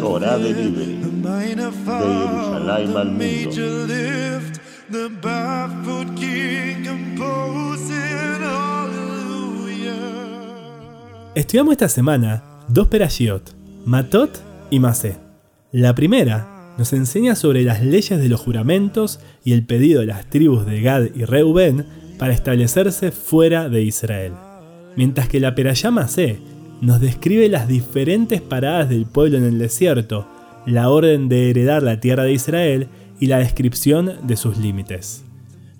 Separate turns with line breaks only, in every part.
Torah Delivery de Jerusalén al mundo.
Estudiamos esta semana dos perashiot, Matot y Masé. La primera nos enseña sobre las leyes de los juramentos y el pedido de las tribus de Gad y Reuben para establecerse fuera de Israel. Mientras que la Perashá Masé nos describe las diferentes paradas del pueblo en el desierto, la orden de heredar la tierra de Israel y la descripción de sus límites.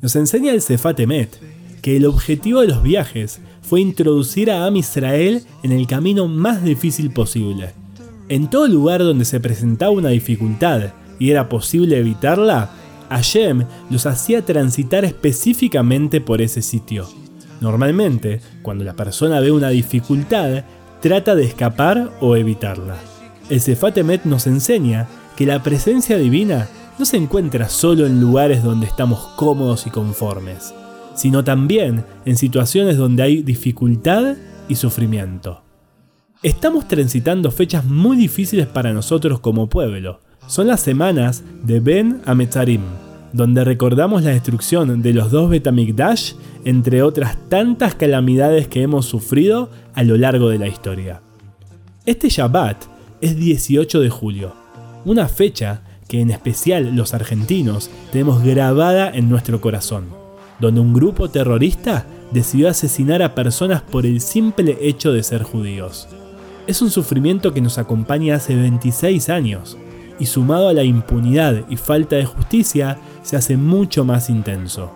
Nos enseña el Sefat Emet que el objetivo de los viajes fue introducir a Am Israel en el camino más difícil posible. En todo lugar donde se presentaba una dificultad y era posible evitarla, Hashem los hacía transitar específicamente por ese sitio. Normalmente, cuando la persona ve una dificultad, trata de escapar o evitarla. El Sefatemet nos enseña que la presencia divina no se encuentra solo en lugares donde estamos cómodos y conformes, sino también en situaciones donde hay dificultad y sufrimiento. Estamos transitando fechas muy difíciles para nosotros como pueblo. Son las semanas de Ben Ametzarim, donde recordamos la destrucción de los dos Betamikdash, entre otras tantas calamidades que hemos sufrido a lo largo de la historia. Este Shabbat es 18 de julio, una fecha que en especial los argentinos tenemos grabada en nuestro corazón, donde un grupo terrorista decidió asesinar a personas por el simple hecho de ser judíos. Es un sufrimiento que nos acompaña hace 26 años, y sumado a la impunidad y falta de justicia, se hace mucho más intenso.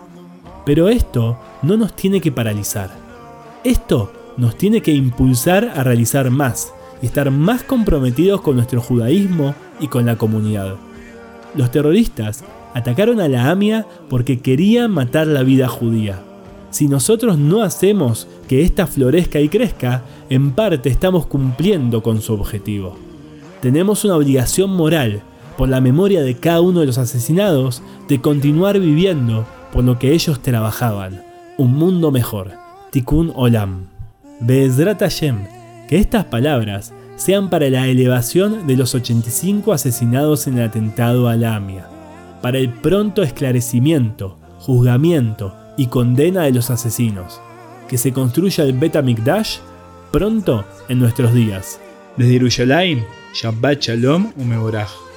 Pero esto no nos tiene que paralizar. Esto nos tiene que impulsar a realizar más y estar más comprometidos con nuestro judaísmo y con la comunidad. Los terroristas atacaron a la AMIA porque querían matar la vida judía. Si nosotros no hacemos que ésta florezca y crezca, en parte estamos cumpliendo con su objetivo tenemos una obligación moral, por la memoria de cada uno de los asesinados, de continuar viviendo por lo que ellos trabajaban, un mundo mejor, Tikkun Olam. Be'ezrat Hashem, que estas palabras sean para la elevación de los 85 asesinados en el atentado a la AMIA, para el pronto esclarecimiento, juzgamiento y condena de los asesinos, que se construya el Bet pronto en nuestros días. Desde Yerushalayim, Shabbat Shalom Umeorach.